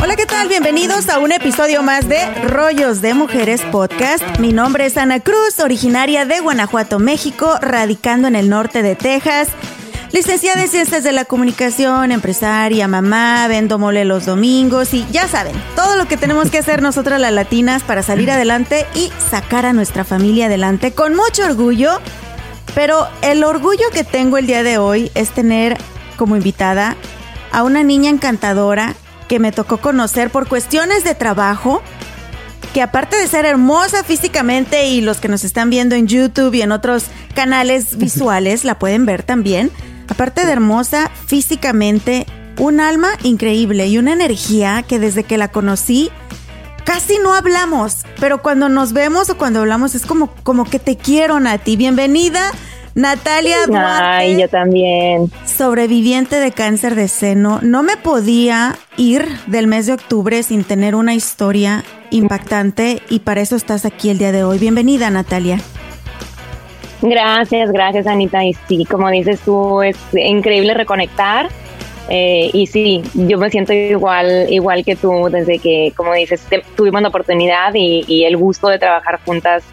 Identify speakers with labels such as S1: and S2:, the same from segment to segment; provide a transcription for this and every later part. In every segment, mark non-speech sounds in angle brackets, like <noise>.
S1: Hola, ¿qué tal? Bienvenidos a un episodio más de Rollos de Mujeres Podcast. Mi nombre es Ana Cruz, originaria de Guanajuato, México, radicando en el norte de Texas. Licenciada en Ciencias de la Comunicación, empresaria, mamá, vendo mole los domingos y ya saben, todo lo que tenemos que hacer nosotras las latinas para salir adelante y sacar a nuestra familia adelante con mucho orgullo. Pero el orgullo que tengo el día de hoy es tener como invitada a una niña encantadora que me tocó conocer por cuestiones de trabajo, que aparte de ser hermosa físicamente y los que nos están viendo en YouTube y en otros canales <laughs> visuales la pueden ver también, aparte de hermosa físicamente, un alma increíble y una energía que desde que la conocí casi no hablamos, pero cuando nos vemos o cuando hablamos es como, como que te quiero, Nati. Bienvenida Natalia Duarte.
S2: Ay, yo también.
S1: Sobreviviente de cáncer de seno. No me podía ir del mes de octubre sin tener una historia impactante y para eso estás aquí el día de hoy. Bienvenida, Natalia.
S2: Gracias, gracias, Anita. Y sí, como dices tú, es increíble reconectar. Eh, y sí, yo me siento igual, igual que tú desde que, como dices, tuvimos la oportunidad y, y el gusto de trabajar juntas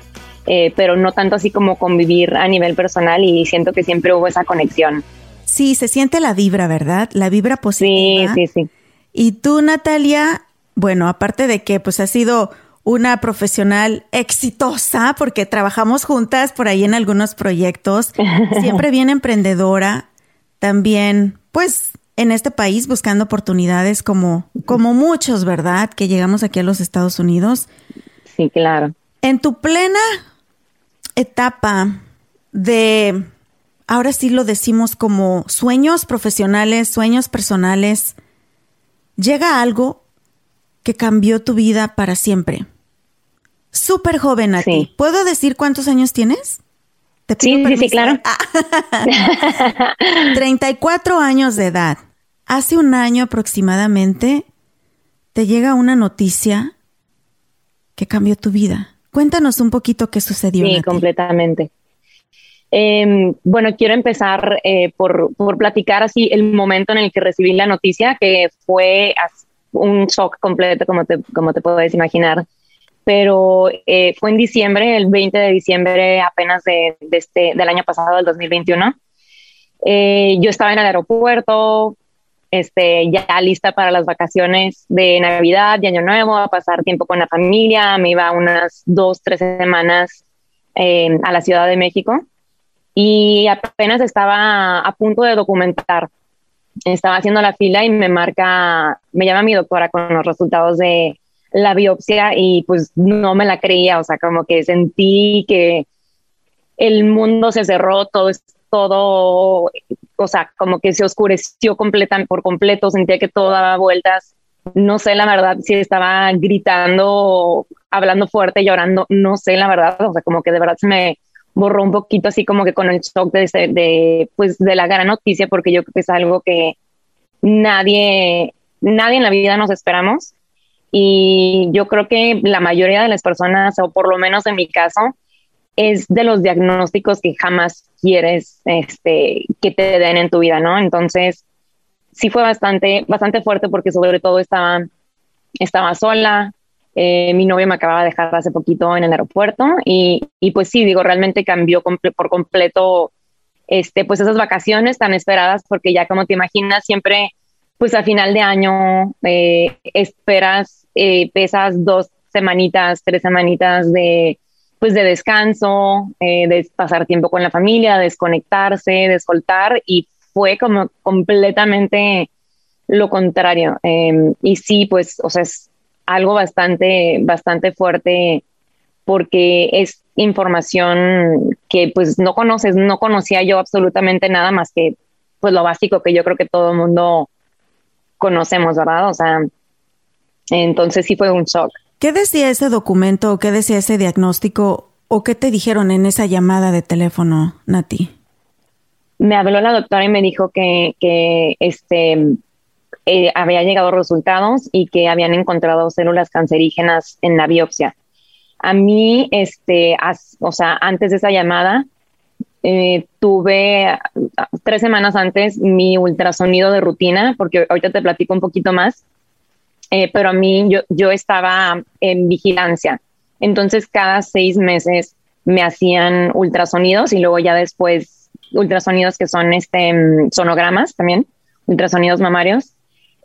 S2: eh, pero no tanto así como convivir a nivel personal y siento que siempre hubo esa conexión.
S1: Sí, se siente la vibra, ¿verdad? La vibra positiva.
S2: Sí, sí, sí.
S1: Y tú, Natalia, bueno, aparte de que pues has sido una profesional exitosa porque trabajamos juntas por ahí en algunos proyectos, <laughs> siempre bien emprendedora, también pues en este país buscando oportunidades como, como muchos, ¿verdad? Que llegamos aquí a los Estados Unidos.
S2: Sí, claro.
S1: En tu plena etapa de, ahora sí lo decimos como sueños profesionales, sueños personales, llega algo que cambió tu vida para siempre. Súper joven a ti. ¿Puedo decir cuántos años tienes?
S2: ¿Te sí, sí, sí, claro. <laughs>
S1: 34 años de edad. Hace un año aproximadamente te llega una noticia que cambió tu vida. Cuéntanos un poquito qué sucedió.
S2: Sí, completamente. Em, bueno, quiero empezar eh, por, platicar así el momento en el que recibí la noticia, que fue un shock completo, como te, como te puedes imaginar. Pero eh, fue en diciembre, el 20 de diciembre apenas de, este, del año pasado, del 2021. Eh, yo estaba en el aeropuerto, este, ya lista para las vacaciones de Navidad, de Año Nuevo, a pasar tiempo con la familia. Me iba unas dos, tres semanas eh, a la Ciudad de México y apenas estaba a punto de documentar. Estaba haciendo la fila y me marca, me llama mi doctora con los resultados de la biopsia y pues no me la creía, o sea, como que sentí que el mundo se cerró, todo, todo o sea, como que se oscureció completa, por completo, sentía que todo daba vueltas. No sé la verdad si estaba gritando, hablando fuerte, llorando, no sé la verdad, o sea, como que de verdad se me borró un poquito así como que con el shock de, de, pues, de la gran noticia, porque yo creo que es algo que nadie, nadie en la vida nos esperamos. Y yo creo que la mayoría de las personas, o por lo menos en mi caso, es de los diagnósticos que jamás quieres este, que te den en tu vida, ¿no? Entonces, sí fue bastante, bastante fuerte porque sobre todo estaba, estaba sola, eh, mi novio me acababa de dejar hace poquito en el aeropuerto y, y pues sí, digo, realmente cambió por completo este, pues esas vacaciones tan esperadas porque ya como te imaginas siempre pues a final de año eh, esperas, eh, pesas dos semanitas, tres semanitas de pues de descanso, eh, de pasar tiempo con la familia, desconectarse, de soltar y fue como completamente lo contrario. Em, y sí, pues, o sea, es algo bastante, bastante fuerte porque es información que pues no conoces, no conocía yo absolutamente nada más que pues lo básico que yo creo que todo el mundo conocemos, ¿verdad? O sea, entonces sí fue un shock.
S1: ¿Qué decía ese documento o qué decía ese diagnóstico o qué te dijeron en esa llamada de teléfono, Nati?
S2: Me habló la doctora y me dijo que, que este, eh, había llegado resultados y que habían encontrado células cancerígenas en la biopsia. A mí, este, o sea, antes de esa llamada, eh, tuve tres semanas antes mi ultrasonido de rutina, porque ahorita te platico un poquito más, eh, pero a mí yo, yo estaba en vigilancia. Entonces, cada seis meses me hacían ultrasonidos y luego ya después ultrasonidos que son este, mm, sonogramas también, ultrasonidos mamarios.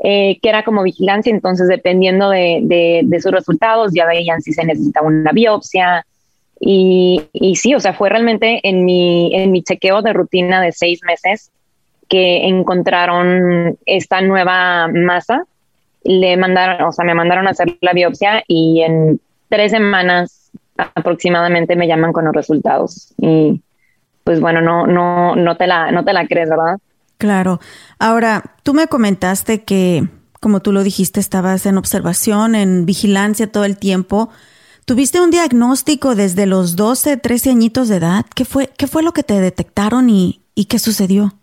S2: Eh, que era como vigilancia, entonces dependiendo de, sus resultados ya veían si se necesitaba una biopsia. Y, sí, o sea, fue realmente en mi, en mi chequeo de rutina de seis meses que encontraron esta nueva masa. Le mandaron, o sea, me mandaron a hacer la biopsia y en tres semanas aproximadamente me llaman con los resultados. Y pues bueno, no, no, no te la, no te la crees, ¿verdad?
S1: Claro. Ahora, tú me comentaste que, como tú lo dijiste, estabas en observación, en vigilancia todo el tiempo. ¿Tuviste un diagnóstico desde los 12, 13 añitos de edad? ¿Qué fue, qué fue lo que te detectaron y, qué sucedió?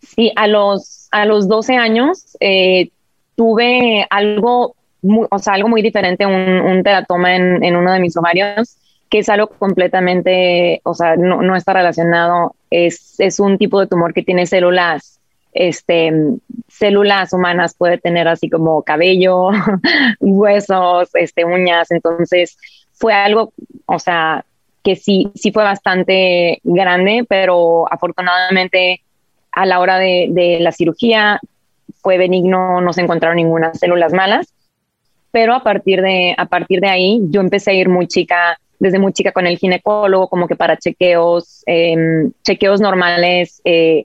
S2: Sí, a los, a los 12 años eh, tuve algo, muy, o sea, algo muy diferente, un, teratoma en, uno de mis ovarios que es algo completamente, o sea, no, no está relacionado, es, es, un tipo de tumor que tiene células, este, células humanas, puede tener así como cabello, <laughs> huesos, este, uñas, entonces fue algo, o sea, que sí, sí fue bastante grande, pero afortunadamente a la hora de la cirugía fue benigno, no se encontraron ninguna células malas, pero a partir de, a partir de ahí yo empecé a ir muy chica desde muy chica con el ginecólogo, como que para chequeos, em, chequeos normales, eh,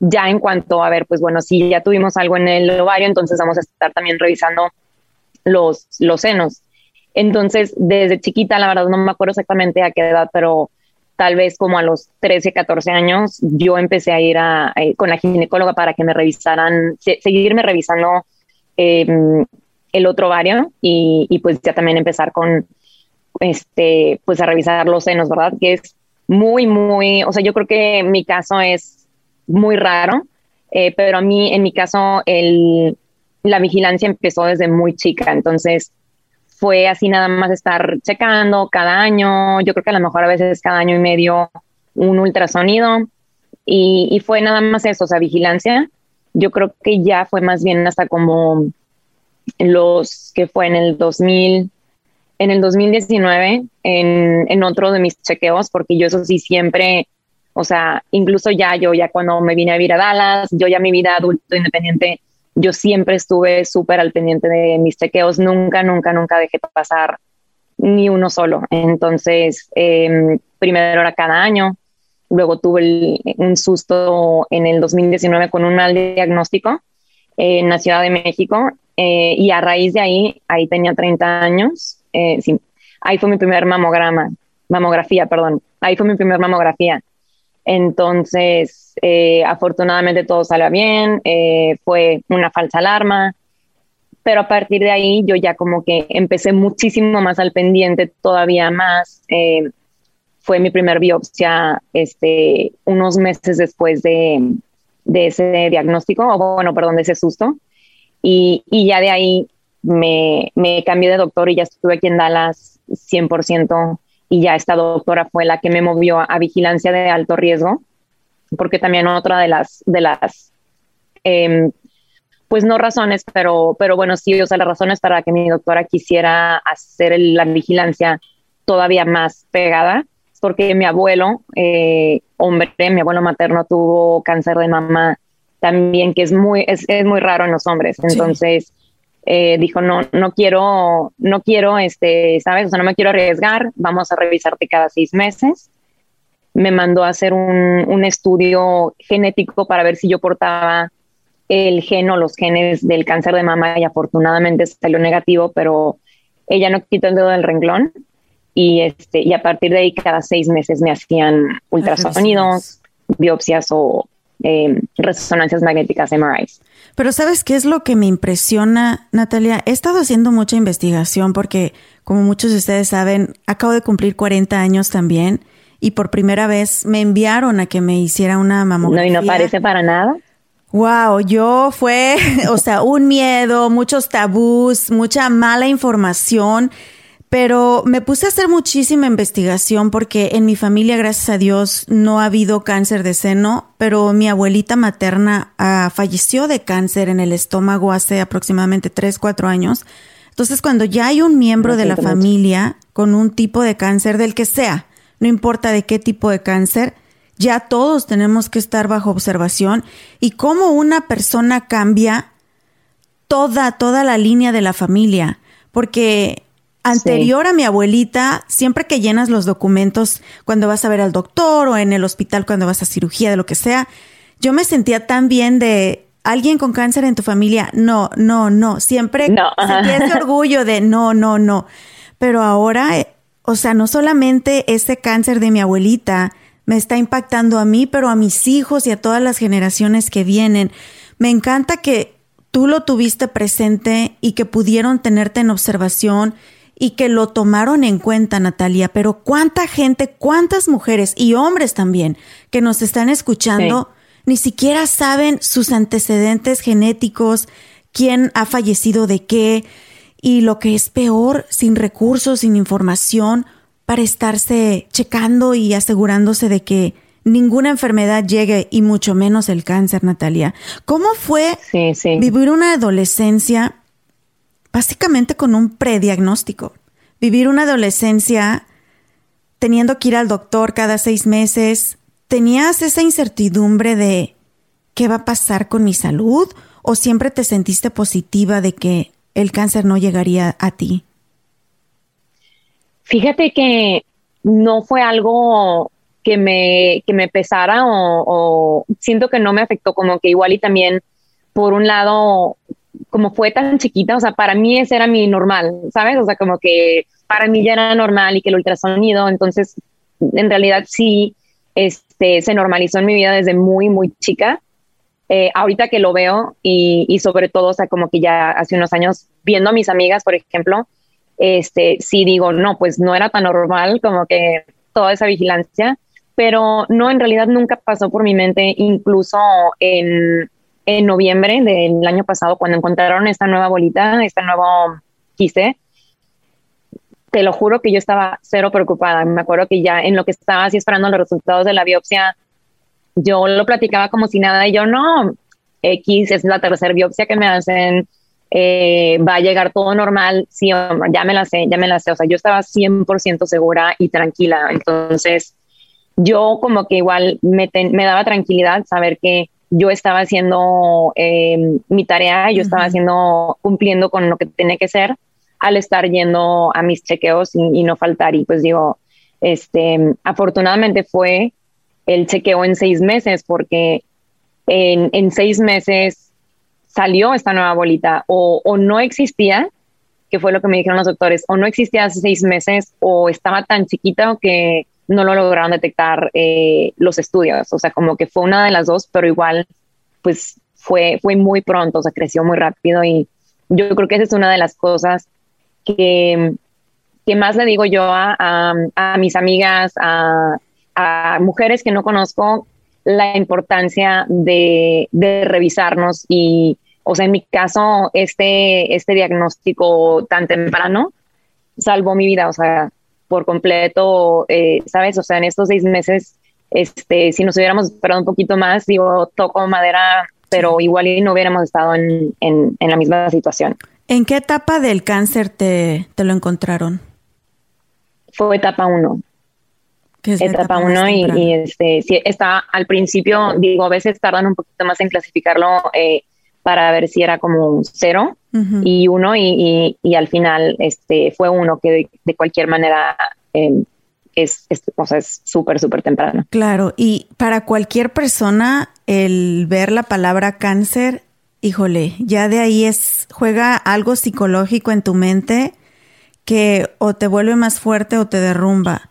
S2: ya en cuanto a ver, pues bueno, si ya tuvimos algo en el ovario, entonces vamos a estar también revisando los, los senos. Entonces, desde chiquita, la verdad no me acuerdo exactamente a qué edad, pero tal vez como a los 13, 14 años, yo empecé a ir a, con la ginecóloga para que me revisaran, seguirme revisando em, el otro ovario y, y, pues ya también empezar con este, pues a revisar los senos, ¿verdad? Que es muy, muy, o sea, yo creo que mi caso es muy raro, eh, pero a mí, en mi caso, el, la vigilancia empezó desde muy chica, entonces fue así nada más estar checando cada año, yo creo que a lo mejor a veces cada año y medio un ultrasonido y, fue nada más eso, o sea, vigilancia. Yo creo que ya fue más bien hasta como los que fue en el 2000, en el 2019 en, en otro de mis chequeos, porque yo eso sí siempre, o sea, incluso ya yo, ya cuando me vine a vivir a Dallas, yo ya mi vida adulto independiente, yo siempre estuve súper al pendiente de mis chequeos, nunca, nunca, nunca dejé pasar ni uno solo. Entonces, eh, primero era cada año, luego tuve un susto en el 2019 con un mal diagnóstico en la Ciudad de México eh, y a raíz de ahí, ahí tenía 30 años, eh, sí, ahí fue mi primer mamograma, mamografía, perdón, ahí fue mi primer mamografía. Entonces, eh, afortunadamente todo salió bien, eh, fue una falsa alarma, pero a partir de ahí yo ya como que empecé muchísimo más al pendiente, todavía más. fue mi primer biopsia este, unos meses después de, de ese diagnóstico, o bueno, perdón, de ese susto. Y, y ya de ahí me, me cambié de doctor y ya estuve aquí en Dallas 100% y ya esta doctora fue la que me movió a, vigilancia de alto riesgo, porque también otra de las, de las em, pues no razones, pero, pero bueno, sí, o sea, las razones para que mi doctora quisiera hacer la vigilancia todavía más pegada, porque mi abuelo, eh, hombre, mi abuelo materno tuvo cáncer de mama también, que es muy, es, es muy raro en los hombres. Entonces, eh, dijo, no, no quiero, no quiero, este, ¿sabes? O sea, no me quiero arriesgar, vamos a revisarte cada seis meses. Me mandó a hacer un, un estudio genético para ver si yo portaba el gen o los genes del cáncer de mama y afortunadamente salió negativo, pero ella no quitó el dedo del renglón. y, este, y a partir de ahí cada seis meses me hacían ultrasonidos, biopsias o eh, resonancias magnéticas MRIs.
S1: Pero ¿sabes qué es lo que me impresiona, Natalia? He estado haciendo mucha investigación porque, como muchos de ustedes saben, acabo de cumplir 40 años también y por primera vez me enviaron a que me hiciera una mamografía.
S2: No, y no parece para nada.
S1: Wow, yo fue, <laughs> o sea, un miedo, muchos tabús, mucha mala información, pero me puse a hacer muchísima investigación porque en mi familia, gracias a Dios, no ha habido cáncer de seno, pero mi abuelita materna ah, falleció de cáncer en el estómago hace aproximadamente 3, 4 años. Entonces, cuando ya hay un miembro de la familia con un tipo de cáncer, del que sea, no importa de qué tipo de cáncer, ya todos tenemos que estar bajo observación y cómo una persona cambia toda, toda la línea de la familia. Porque anterior a mi abuelita, siempre que llenas los documentos cuando vas a ver al doctor o en el hospital cuando vas a cirugía, de lo que sea, yo me sentía tan bien de alguien con cáncer en tu familia. No, no, no. Siempre no, sentía ese <laughs> orgullo de no, no, no. Pero ahora, eh, o sea, no solamente ese cáncer de mi abuelita, me está impactando a mí, pero a mis hijos y a todas las generaciones que vienen. Me encanta que tú lo tuviste presente y que pudieron tenerte en observación y que lo tomaron en cuenta, Natalia, pero cuánta gente, cuántas mujeres y hombres también que nos están escuchando ni siquiera saben sus antecedentes genéticos, quién ha fallecido de qué y lo que es peor, sin recursos, sin información, para estarse checando y asegurándose de que ninguna enfermedad llegue y mucho menos el cáncer, Natalia. ¿Cómo fue vivir una adolescencia básicamente con un prediagnóstico? Vivir una adolescencia teniendo que ir al doctor cada seis meses. ¿Tenías esa incertidumbre de qué va a pasar con mi salud? ¿O siempre te sentiste positiva de que el cáncer no llegaría a ti?
S2: Fíjate que no fue algo que me, que me pesara o, siento que no me afectó, como que igual y también, por un lado, como fue tan chiquita, o sea, para mí ese era mi normal, ¿sabes? O sea, como que para mí ya era normal y que el ultrasonido, entonces, en realidad sí, este, se normalizó en mi vida desde muy, muy chica. Eh, ahorita que lo veo y, y sobre todo, o sea, como que ya hace unos años, viendo a mis amigas, por ejemplo, este, sí digo, no, pues no era tan normal como que toda esa vigilancia, pero no, en realidad nunca pasó por mi mente, incluso en, en noviembre del año pasado, cuando encontraron esta nueva bolita, este nuevo quiste, te lo juro que yo estaba cero preocupada. Me acuerdo que ya en lo que estaba así esperando los resultados de la biopsia, yo lo platicaba como si nada y yo no, X es la tercera biopsia que me hacen, eh, va a llegar todo normal, sí, ya me la sé, ya me la sé, o sea, yo estaba 100% segura y tranquila, entonces yo como que igual me, me daba tranquilidad saber que yo estaba haciendo em, mi tarea, yo estaba haciendo, cumpliendo con lo que tenía que ser al estar yendo a mis chequeos y, no faltar. Y pues digo, este, afortunadamente fue el chequeo en seis meses, porque en, en seis meses salió esta nueva bolita o, o no existía, que fue lo que me dijeron los doctores, o no existía hace seis meses o estaba tan chiquita que no lo lograron detectar eh, los estudios. O sea, como que fue una de las dos, pero igual, pues fue, fue muy pronto, o sea, creció muy rápido y yo creo que esa es una de las cosas que, que más le digo yo a, a, mis amigas, a, a, mujeres que no conozco, la importancia de, de revisarnos y, o sea, en mi caso, este, este diagnóstico tan temprano salvó mi vida, o sea, por completo, eh, ¿sabes? O sea, en estos seis meses, este, si nos hubiéramos esperado un poquito más, digo, toco madera, pero igual y no hubiéramos estado en, en, la misma situación.
S1: ¿En qué etapa del cáncer te, te lo encontraron?
S2: Fue etapa uno. etapa uno y, y, este, sí, está al principio, digo, a veces tardan un poquito más en clasificarlo. Eh, para ver si era como un cero y uno y, y, al final este fue uno que de, cualquier manera em, es, es, o sea, es súper, súper temprano.
S1: Claro, y para cualquier persona el ver la palabra cáncer, híjole, ya de ahí es, juega algo psicológico en tu mente que o te vuelve más fuerte o te derrumba.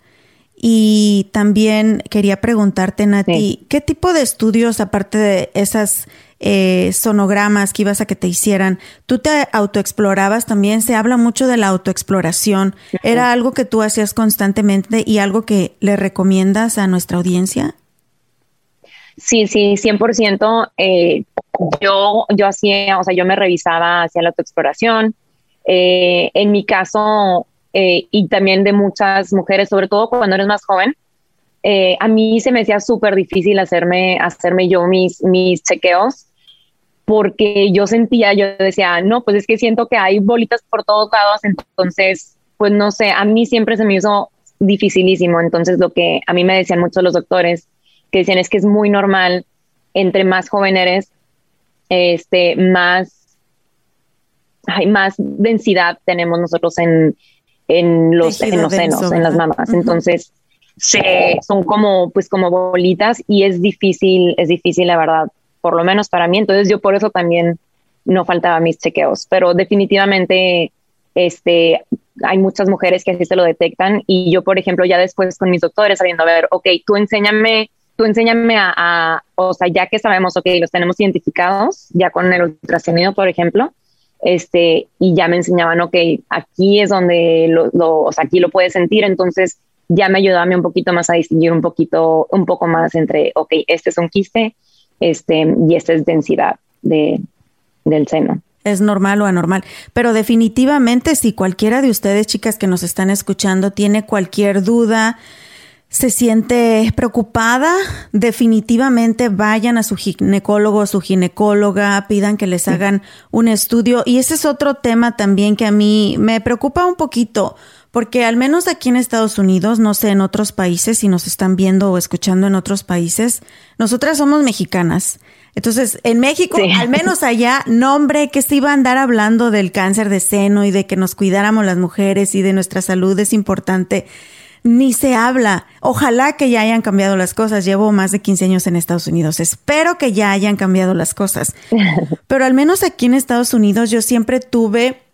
S1: Y también quería preguntarte, Nati, ¿qué tipo de estudios, aparte de esas eh, sonogramas que ibas a que te hicieran, tú te autoexplorabas también? Se habla mucho de la autoexploración. ¿Era algo que tú hacías constantemente y algo que le recomiendas a nuestra audiencia?
S2: Sí, sí, 100%. Eh, yo, yo hacía, o sea, yo me revisaba hacia la autoexploración. Eh, en mi caso, eh, y también de muchas mujeres, sobre todo cuando eres más joven, eh, a mí se me hacía súper difícil hacerme, hacerme yo mis, mis chequeos porque yo sentía, yo decía, no, pues es que siento que hay bolitas por todos lados, entonces, pues no sé, a mí siempre se me hizo dificilísimo. Entonces, lo que a mí me decían muchos los doctores, que decían es que es muy normal, entre más joven eres, este, más, hay más densidad tenemos nosotros en, en los, en los senos, en las mamas. Entonces, se, son como, pues como bolitas y es difícil, es difícil, la verdad, por lo menos para mí. Entonces, yo por eso también no faltaba mis chequeos, pero definitivamente, este, hay muchas mujeres que así se lo detectan. Y yo, por ejemplo, ya después con mis doctores sabiendo, a ver, ok, tú enséñame tú enséñame a, o sea, ya que sabemos, ok, los tenemos identificados, ya con el ultrasonido, por ejemplo, este, y ya me enseñaban, ok, aquí es donde lo, o sea, aquí lo puedes sentir, entonces ya me ayudaba a mí un poquito más a distinguir un poquito, un poco más entre, ok, este es un quiste, este, y esta es densidad de, del seno
S1: es normal o anormal. Pero definitivamente si cualquiera de ustedes, chicas que nos están escuchando, tiene cualquier duda, se siente preocupada, definitivamente vayan a su ginecólogo o su ginecóloga, pidan que les hagan un estudio. Y ese es otro tema también que a mí me preocupa un poquito, porque al menos aquí en Estados Unidos, no sé en otros países, si nos están viendo o escuchando en otros países, nosotras somos mexicanas. Entonces, en México, al menos allá, nombre que se iba a andar hablando del cáncer de seno y de que nos cuidáramos las mujeres y de nuestra salud es importante ni se habla. Ojalá que ya hayan cambiado las cosas. Llevo más de 15 años en Estados Unidos. Espero que ya hayan cambiado las cosas. <laughs> Pero al menos aquí en Estados Unidos yo siempre tuve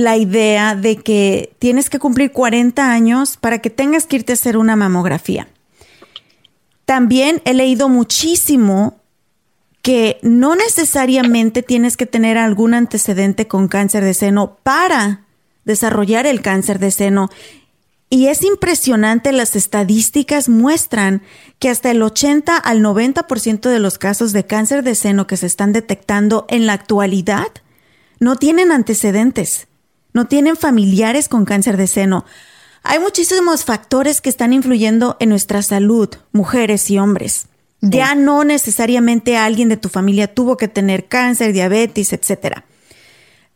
S1: la idea de que tienes que cumplir 40 años para que tengas que irte a hacer una mamografía. También he leído muchísimo que no necesariamente tienes que tener algún antecedente con cáncer de seno para desarrollar el cáncer de seno. Y es impresionante, las estadísticas muestran que hasta el 80 al 90% de los casos de cáncer de seno que se están detectando en la actualidad no tienen antecedentes, no tienen familiares con cáncer de seno. Hay muchísimos factores que están influyendo en nuestra salud, mujeres y hombres. Ya no necesariamente alguien de tu familia tuvo que tener cáncer, diabetes, etc.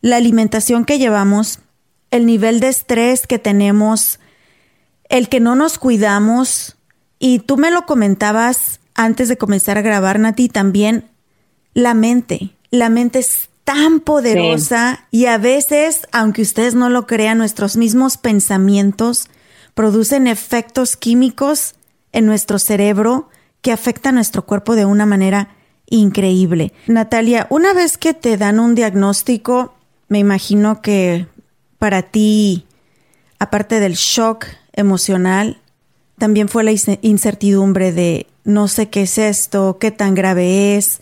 S1: La alimentación que llevamos, el nivel de estrés que tenemos, el que no nos cuidamos, y tú me lo comentabas antes de comenzar a grabar, Nati, también la mente. La mente es tan poderosa y a veces, aunque ustedes no lo crean, nuestros mismos pensamientos producen efectos químicos en nuestro cerebro que afectan nuestro cuerpo de una manera increíble. Natalia, una vez que te dan un diagnóstico, me imagino que para ti, aparte del shock, emocional, también fue la incertidumbre de no sé qué es esto, qué tan grave es,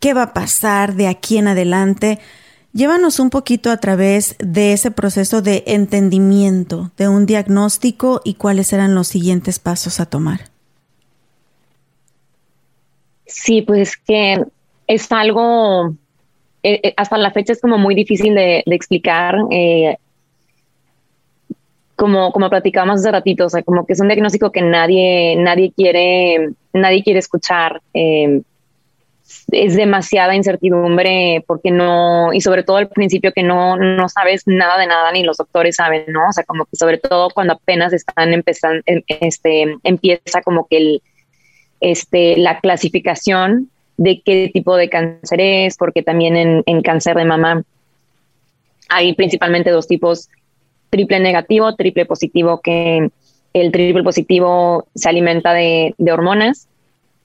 S1: qué va a pasar de aquí en adelante. Llévanos un poquito a través de ese proceso de entendimiento, de un diagnóstico y cuáles eran los siguientes pasos a tomar.
S2: Sí, pues que es algo, eh, eh, hasta la fecha es como muy difícil de, explicar. Eh, como, como platicábamos hace ratito, o sea, como que es un diagnóstico que nadie, nadie quiere, nadie quiere escuchar. Es demasiada incertidumbre porque no, y sobre todo al principio que no, no sabes nada de nada, ni los doctores saben, ¿no? O sea, como que sobre todo cuando apenas están empezando, em, este, empieza como que el, este, la clasificación de qué tipo de cáncer es, porque también en, en cáncer de mama hay principalmente dos tipos triple negativo, triple positivo, que el triple positivo se alimenta de, hormonas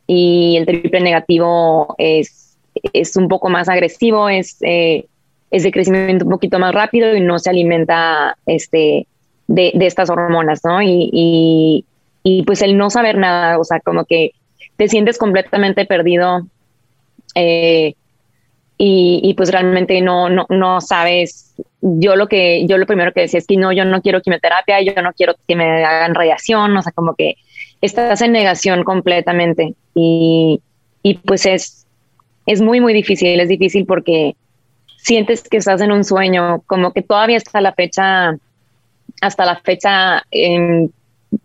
S2: y el triple negativo es, es un poco más agresivo, es, eh, es de crecimiento un poquito más rápido y no se alimenta este, de, estas hormonas, ¿no? Y, y, pues el no saber nada, o sea, como que te sientes completamente perdido eh, y, pues realmente no, no, no sabes. Yo lo que, yo lo primero que decía es que no, yo no quiero quimioterapia, yo no quiero que me hagan radiación, o sea, como que estás en negación completamente y, y pues es, es muy, muy difícil, es difícil porque sientes que estás en un sueño, como que todavía está la fecha, hasta la fecha,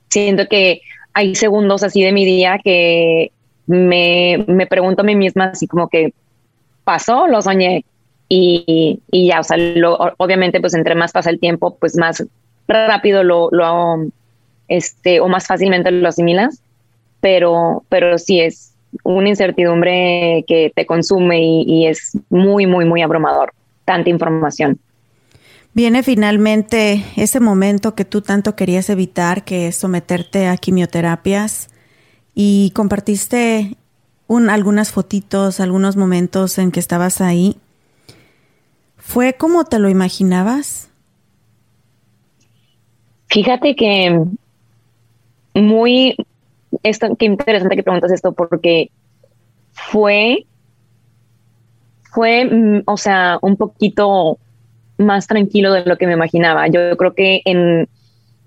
S2: siento que hay segundos así de mi día que me, me pregunto a mí misma así como que pasó, lo soñé y, y ya, o sea, obviamente pues entre más pasa el tiempo, pues más rápido lo, lo este, o más fácilmente lo asimilas, pero, pero sí es, una incertidumbre que te consume y, es muy, muy, muy abrumador, tanta información.
S1: Viene finalmente ese momento que tú tanto querías evitar, que es someterte a quimioterapias, y compartiste un, algunas fotitos, algunos momentos en que estabas ahí. ¿Fue como te lo imaginabas?
S2: Fíjate que muy, esto, qué interesante que preguntas esto porque fue, fue, mm, o sea, un poquito más tranquilo de lo que me imaginaba. Yo creo que en,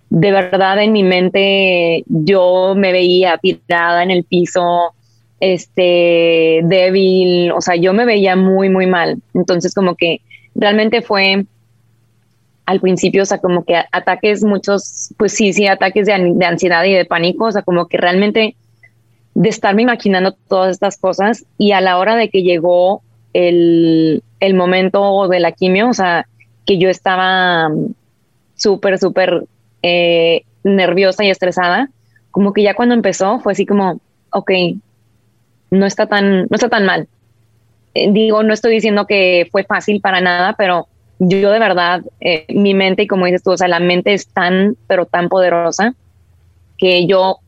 S2: de verdad en mi mente yo me veía tirada en el piso, este, débil, o sea, yo me veía muy, muy mal. Entonces como que realmente fue al principio, o sea, como que ataques muchos, pues sí, sí, ataques de, ansiedad y de pánico, o sea, como que realmente de estarme imaginando todas estas cosas y a la hora de que llegó el, el momento de la quimio, o sea, que yo estaba súper, súper eh, nerviosa y estresada, como que ya cuando empezó fue así como, ok, no está tan, no está tan mal. Eh, digo, no estoy diciendo que fue fácil para nada, pero yo de verdad, eh, mi mente, y como dices tú, o sea, la mente es tan, pero tan poderosa que yo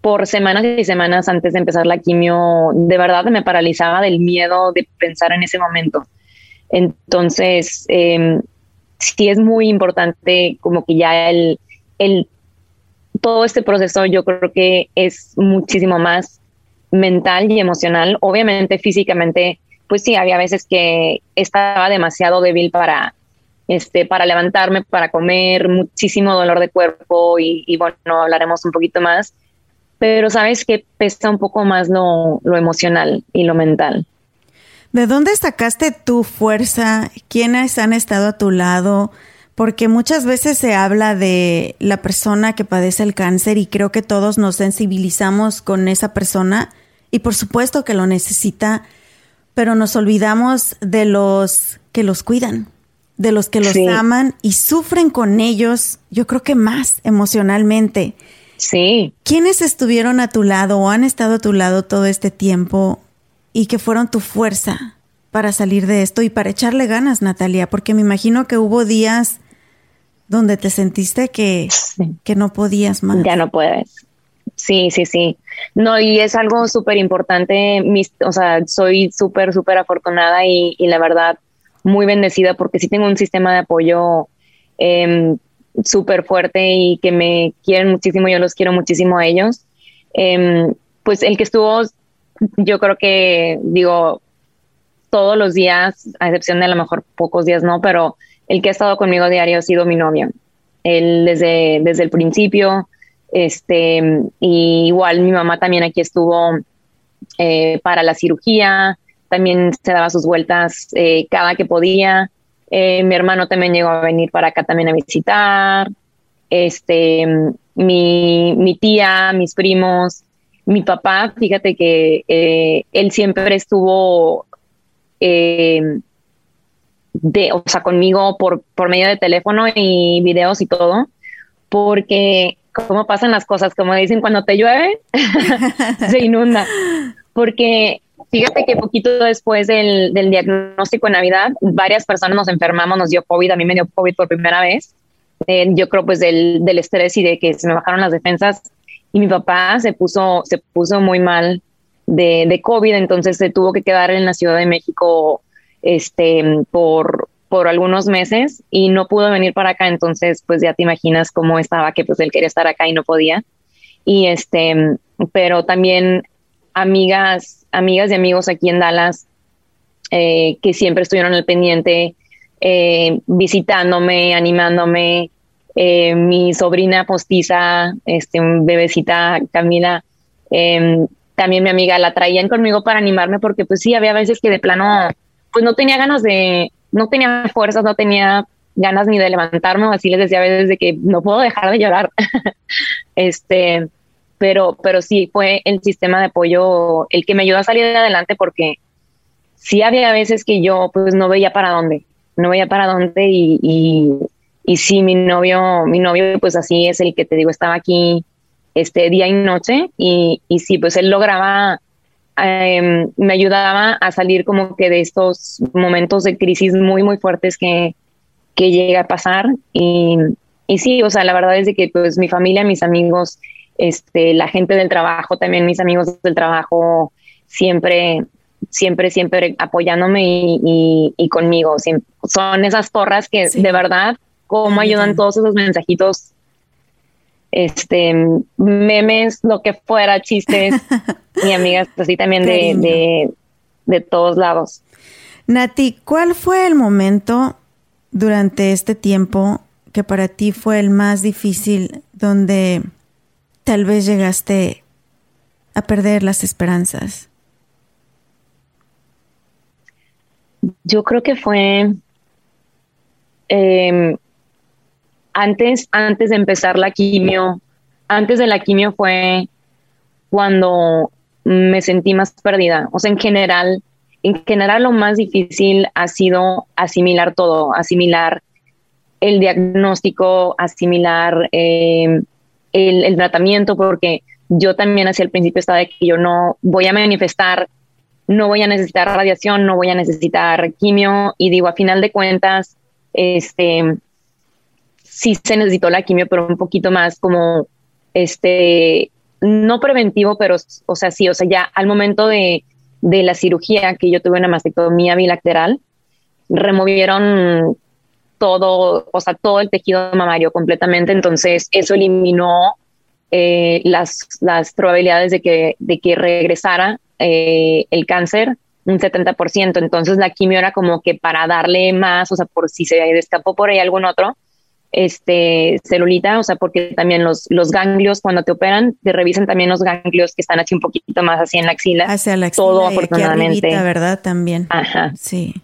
S2: por semanas y semanas antes de empezar la quimio, de verdad me paralizaba del miedo de pensar en ese momento. Entonces, eh, sí es muy importante como que ya el, el, todo este proceso yo creo que es muchísimo más mental y emocional. Obviamente físicamente pues sí, había veces que estaba demasiado débil para, este, para levantarme, para comer, muchísimo dolor de cuerpo y, bueno, hablaremos un poquito más. Pero sabes que pesa un poco más lo, lo emocional y lo mental.
S1: ¿De dónde sacaste tu fuerza? ¿Quiénes han estado a tu lado? Porque muchas veces se habla de la persona que padece el cáncer y creo que todos nos sensibilizamos con esa persona y por supuesto que lo necesita pero nos olvidamos de los que los cuidan, de los que los aman y sufren con ellos, yo creo que más emocionalmente.
S2: Sí.
S1: ¿Quiénes estuvieron a tu lado o han estado a tu lado todo este tiempo y que fueron tu fuerza para salir de esto y para echarle ganas, Natalia? Porque me imagino que hubo días donde te sentiste que, que no podías más.
S2: Ya no puedes. Sí, sí, sí. No, y es algo súper importante. O sea, soy súper, súper afortunada y, la verdad muy bendecida porque sí tengo un sistema de apoyo eh, súper fuerte y que me quieren muchísimo. Yo los quiero muchísimo a ellos. Em, pues el que estuvo, yo creo que, digo, todos los días, a excepción de a lo mejor pocos días no, pero el que ha estado conmigo diario ha sido mi novio. Él desde, desde el principio este, y igual mi mamá también aquí estuvo eh, para la cirugía, también se daba sus vueltas eh, cada que podía. Eh, mi hermano también llegó a venir para acá también a visitar. Este, mi, mi tía, mis primos, mi papá, fíjate que él siempre estuvo de, o sea, conmigo por, por medio de teléfono y videos y todo, porque cómo pasan las cosas, como dicen, cuando te llueve, <laughs> se inunda. Porque fíjate que poquito después del, diagnóstico en Navidad, varias personas nos enfermamos, nos dio COVID, a mí me dio COVID por primera vez. Eh, yo creo pues del, estrés y de que se me bajaron las defensas y mi papá se puso, se puso muy mal de, de COVID, entonces se tuvo que quedar en la Ciudad de México este, por, por algunos meses y no pudo venir para acá, entonces pues ya te imaginas cómo estaba, que pues él quería estar acá y no podía. Y este, pero también amigas, amigas y amigos aquí en Dallas eh, que siempre estuvieron al pendiente, eh, visitándome, animándome. Eh, mi sobrina postiza, este, bebecita Camila, em, también mi amiga la traían conmigo para animarme porque pues sí, había veces que de plano, pues no tenía ganas de, no tenía fuerzas, no tenía ganas ni de levantarme, así les decía a veces de que no puedo dejar de llorar. <laughs> este, pero, pero sí fue el sistema de apoyo el que me ayudó a salir adelante porque sí había veces que yo pues no veía para dónde, no veía para dónde y, y, y sí, mi novio, mi novio pues así es el que te digo, estaba aquí este día y noche y, y sí, pues él lograba, em, me ayudaba a salir como que de estos momentos de crisis muy, muy fuertes que, que llega a pasar. Y, y sí, o sea, la verdad es de que pues mi familia, mis amigos, este, la gente del trabajo, también mis amigos del trabajo, siempre, siempre, siempre apoyándome y, y, conmigo. son esas torras que de verdad, cómo ayudan todos esos mensajitos, este, memes, lo que fuera, chistes, <laughs> y amigas así también de, de, de todos lados.
S1: Nati, ¿cuál fue el momento durante este tiempo que para ti fue el más difícil, donde tal vez llegaste a perder las esperanzas?
S2: Yo creo que fue em, antes, antes de empezar la quimio, antes de la quimio fue cuando me sentí más perdida. O sea, en general, en general lo más difícil ha sido asimilar todo, asimilar el diagnóstico, asimilar em, el, el, tratamiento, porque yo también hacia el principio estaba de que yo no voy a manifestar no voy a necesitar radiación, no voy a necesitar quimio y digo, a final de cuentas, este, sí se necesitó la quimio, pero un poquito más como, este, no preventivo, pero, o sea, sí, o sea, ya al momento de, de la cirugía que yo tuve una mastectomía bilateral, removieron todo, o sea, todo el tejido mamario completamente, entonces eso eliminó eh, las, las probabilidades de que, de que regresara eh, el cáncer un 70%. Entonces la quimio era como que para darle más, o sea, por si se escapó por ahí algún otro, este, celulita, o sea, porque también los, los ganglios cuando te operan, te revisan también los ganglios que están así un poquito más así en la axila.
S1: Hacia la axila. Todo afortunadamente. ¿verdad? También.
S2: Ajá.
S1: Sí.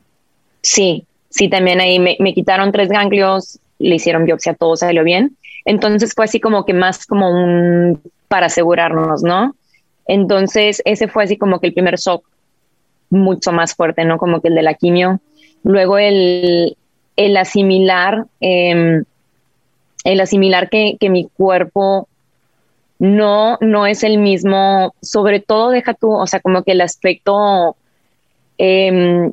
S2: Sí, sí, también ahí me, me quitaron tres ganglios, le hicieron biopsia, todo salió bien. Entonces fue así como que más como un para asegurarnos, ¿no? Entonces, ese fue así como que el primer shock mucho más fuerte, ¿no? Como que el de la quimio. Luego el, el asimilar, em, el asimilar que, que, mi cuerpo no, no es el mismo, sobre todo deja tú, o sea, como que el aspecto em,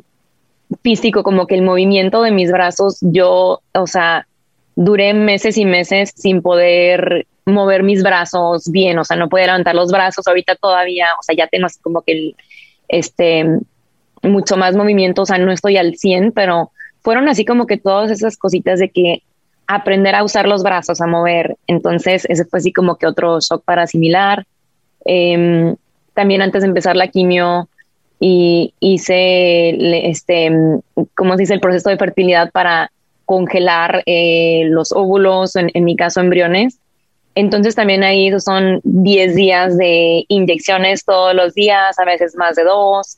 S2: físico, como que el movimiento de mis brazos, yo, o sea, duré meses y meses sin poder mover mis brazos bien, o sea, no podía levantar los brazos ahorita todavía, o sea, ya tengo así como que el, este, mucho más movimiento, o sea, no estoy al 100, pero fueron así como que todas esas cositas de que aprender a usar los brazos, a mover, entonces ese fue así como que otro shock para asimilar. Em, también antes de empezar la quimio, y hice, este, ¿cómo se dice? El proceso de fertilidad para congelar eh, los óvulos, en, en mi caso embriones, entonces también ahí son 10 días de inyecciones todos los días, a veces más de dos.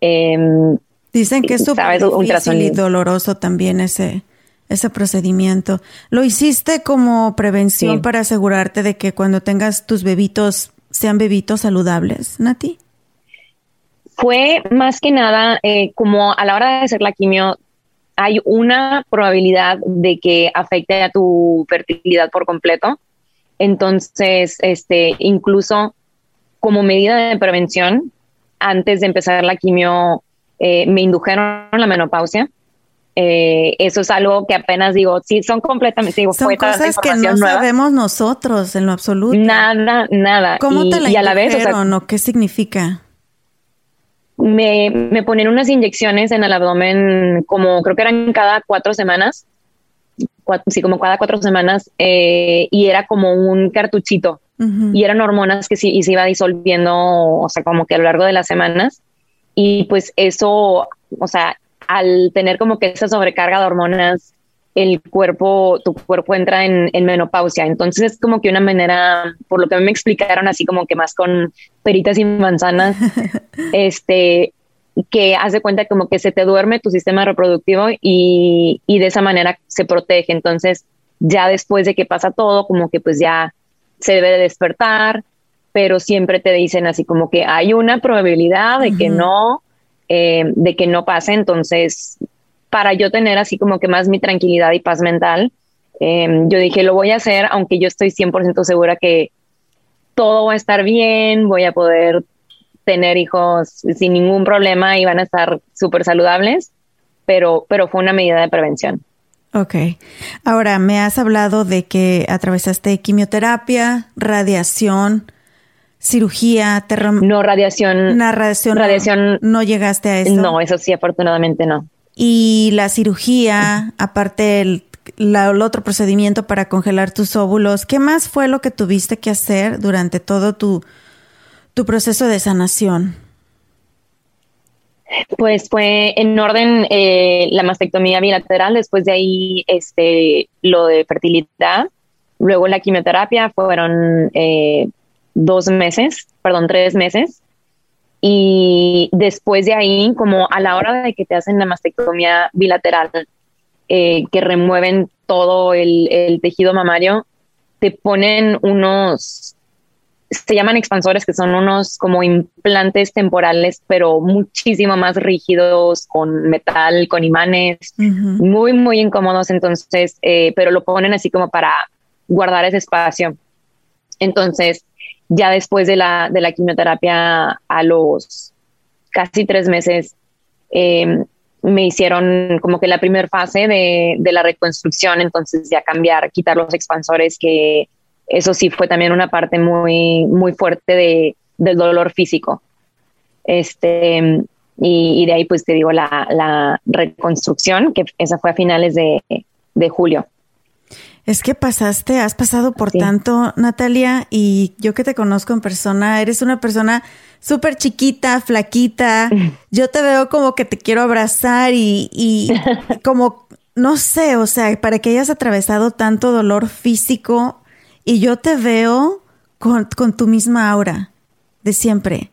S2: Em,
S1: Dicen que es súper difícil y doloroso también ese, ese procedimiento. ¿Lo hiciste como prevención para asegurarte de que cuando tengas tus bebitos sean bebitos saludables, Nati?
S2: Fue más que nada eh, como a la hora de hacer la quimio, hay una probabilidad de que afecte a tu fertilidad por completo. Entonces, este, incluso como medida de prevención, antes de empezar la quimio, eh, me indujeron la menopausia. Eh, eso es algo que apenas digo, sí, son completamente, digo,
S1: son cosas que no sabemos nosotros en lo absoluto.
S2: Nada, nada.
S1: ¿Cómo te la y a la vez, o, ¿Qué significa?
S2: me, me ponían unas inyecciones en el abdomen como creo que eran cada cuatro semanas, sí, como cada cuatro semanas, eh, y era como un cartuchito y eran hormonas que sí y se iba disolviendo, o sea, como que a lo largo de las semanas. Y pues eso, o sea, al tener como que esa sobrecarga de hormonas, el cuerpo, tu cuerpo entra en, menopausia. Entonces es como que una manera, por lo que me explicaron, así como que más con peritas y manzanas, <laughs> este, que hace cuenta como que se te duerme tu sistema reproductivo y, y de esa manera se protege. Entonces, ya después de que pasa todo, como que pues ya se debe de despertar, pero siempre te dicen así como que hay una probabilidad de que no, eh, de que no pase. Entonces, para yo tener así como que más mi tranquilidad y paz mental, em, yo dije, lo voy a hacer, aunque yo estoy 100% segura que todo va a estar bien, voy a poder tener hijos sin ningún problema y van a estar súper saludables, pero, pero fue una medida de prevención.
S1: Ok. Ahora, me has hablado de que atravesaste quimioterapia, radiación, cirugía,
S2: No, radiación.
S1: La radiación. Radiación. No, llegaste a eso.
S2: No, eso sí, afortunadamente no.
S1: Y la cirugía, aparte el, el otro procedimiento para congelar tus óvulos, ¿qué más fue lo que tuviste que hacer durante todo tu, tu proceso de sanación?
S2: Pues fue en orden eh, la mastectomía bilateral, después de ahí este, lo de fertilidad, luego la quimioterapia fueron eh, dos meses, perdón, tres meses, y después de ahí, como a la hora de que te hacen la mastectomía bilateral, eh, que remueven todo el, el tejido mamario, te ponen unos se llaman expansores, que son unos como implantes temporales, pero muchísimo más rígidos, con metal, con imanes, muy, muy incómodos. Entonces, eh, pero lo ponen así como para guardar ese espacio. Entonces, ya después de la, de la quimioterapia, a los casi tres meses, em, me hicieron como que la primera fase de, de la reconstrucción, entonces ya cambiar, quitar los expansores que eso sí fue también una parte muy, muy fuerte de, del dolor físico. Este, y, de ahí, pues te digo, la, la, reconstrucción, que esa fue a finales de, de julio.
S1: Es que pasaste, has pasado por tanto, Natalia, y yo que te conozco en persona, eres una persona súper chiquita, flaquita. <laughs> Yo te veo como que te quiero abrazar y, y <laughs> como, no sé, o sea, para que hayas atravesado tanto dolor físico, y yo te veo con, tu misma aura de siempre.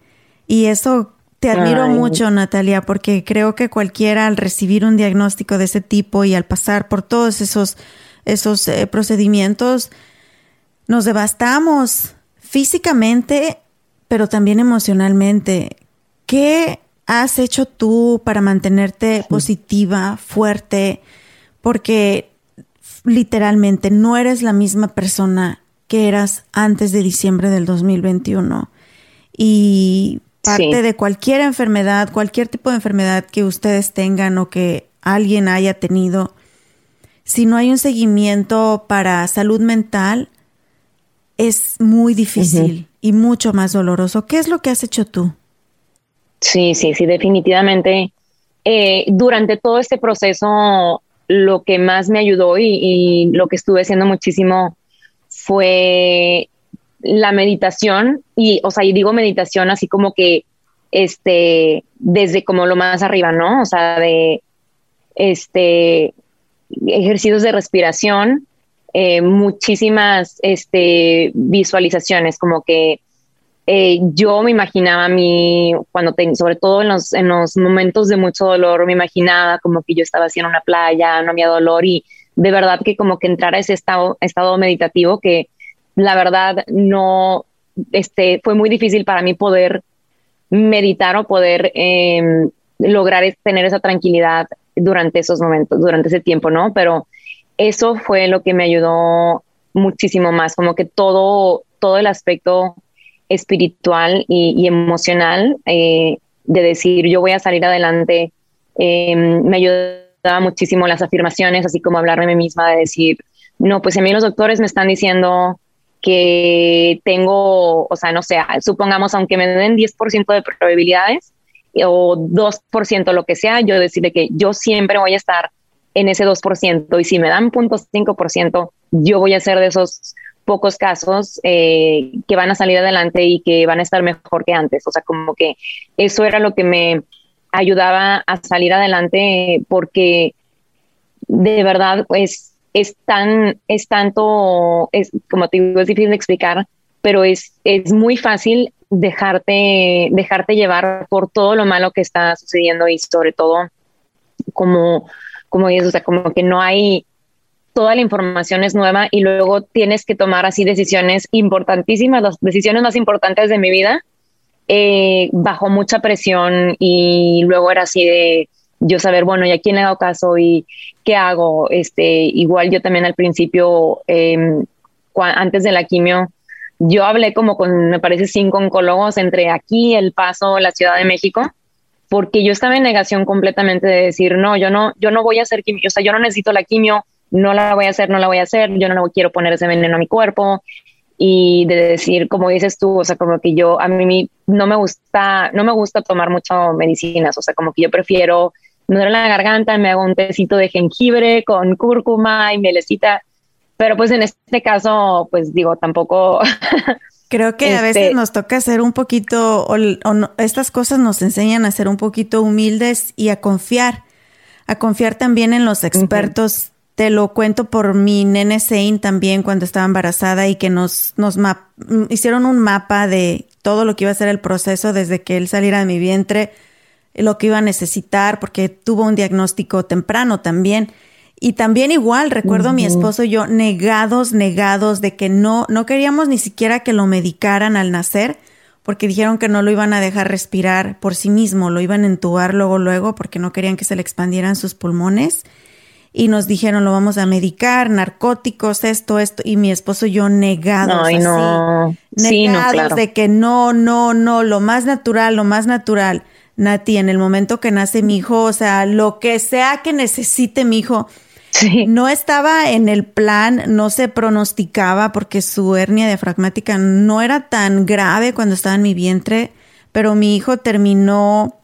S1: Y eso te admiro mucho, Natalia, porque creo que cualquiera al recibir un diagnóstico de ese tipo y al pasar por todos esos, esos eh, procedimientos, nos devastamos físicamente, pero también emocionalmente. ¿Qué has hecho tú para mantenerte positiva, fuerte? Porque literalmente no eres la misma persona que eras antes de diciembre del 2021. Y parte de cualquier enfermedad, cualquier tipo de enfermedad que ustedes tengan o que alguien haya tenido, si no hay un seguimiento para salud mental, es muy difícil y mucho más doloroso. ¿Qué es lo que has hecho tú?
S2: Sí, sí, sí, definitivamente. Eh, durante todo este proceso, lo que más me ayudó y, y, lo que estuve haciendo muchísimo fue la meditación y, o sea, y digo meditación así como que, este, desde como lo más arriba, ¿no? O sea, de, este, ejercicios de respiración, eh, muchísimas, este, visualizaciones, como que eh, yo me imaginaba a mí, cuando tengo, sobre todo en los, en los momentos de mucho dolor, me imaginaba como que yo estaba en una playa, no había dolor y de verdad que como que entrar a ese estado, estado meditativo que la verdad no, este, fue muy difícil para mí poder meditar o poder em, lograr tener esa tranquilidad durante esos momentos, durante ese tiempo, ¿no? Pero eso fue lo que me ayudó muchísimo más, como que todo, todo el aspecto espiritual y, emocional eh, de decir yo voy a salir adelante, em, me ayudó daba muchísimo las afirmaciones, así como hablarme a mí misma de decir, no, pues a mí los doctores me están diciendo que tengo, o sea, no sé, supongamos, aunque me den 10% de probabilidades, o 2%, lo que sea, yo decirle que yo siempre voy a estar en ese 2% y si me dan 0.5%, yo voy a ser de esos pocos casos eh, que van a salir adelante y que van a estar mejor que antes. O sea, como que eso era lo que me ayudaba a salir adelante porque de verdad pues es tan, es tanto, es como te digo, es difícil de explicar, pero es, es muy fácil dejarte, dejarte llevar por todo lo malo que está sucediendo y sobre todo como, como dices, o sea, como que no hay, toda la información es nueva y luego tienes que tomar así decisiones importantísimas, las decisiones más importantes de mi vida, eh, bajo mucha presión y luego era así de yo saber, bueno, ¿y a quién le he dado caso y qué hago? Este, igual yo también al principio, em, antes de la quimio, yo hablé como con, me parece, cinco oncólogos entre aquí, El Paso, la Ciudad de México, porque yo estaba en negación completamente de decir, no, yo no, yo no voy a hacer quimio, o sea, yo no necesito la quimio, no la voy a hacer, no la voy a hacer, yo no quiero poner ese veneno a mi cuerpo y de decir, como dices tú, o sea, como que yo, a mí no me gusta, no me gusta tomar mucho medicinas, o sea, como que yo prefiero, me duele la garganta, me hago un tecito de jengibre con cúrcuma y mielecita, pero pues en este caso, pues digo, tampoco... <laughs>
S1: Creo que a veces este nos toca ser un poquito, o, estas cosas nos enseñan a ser un poquito humildes y a confiar, a confiar también en los expertos te lo cuento por mi nene Zane también cuando estaba embarazada y que nos, nos hicieron un mapa de todo lo que iba a ser el proceso desde que él saliera de mi vientre, lo que iba a necesitar, porque tuvo un diagnóstico temprano también. Y también igual, recuerdo a mi esposo y yo negados, negados de que no, no queríamos ni siquiera que lo medicaran al nacer, porque dijeron que no lo iban a dejar respirar por sí mismo, lo iban a entubar luego, luego, porque no querían que se le expandieran sus pulmones y nos dijeron lo vamos a medicar, narcóticos, esto, esto, y mi esposo y yo negados, así,
S2: no.
S1: negados de que no, no, no, lo más natural, lo más natural. Nati, en el momento que nace mi hijo, o sea, lo que sea que necesite mi hijo, no estaba en el plan, no se pronosticaba porque su hernia diafragmática no era tan grave cuando estaba en mi vientre, pero mi hijo terminó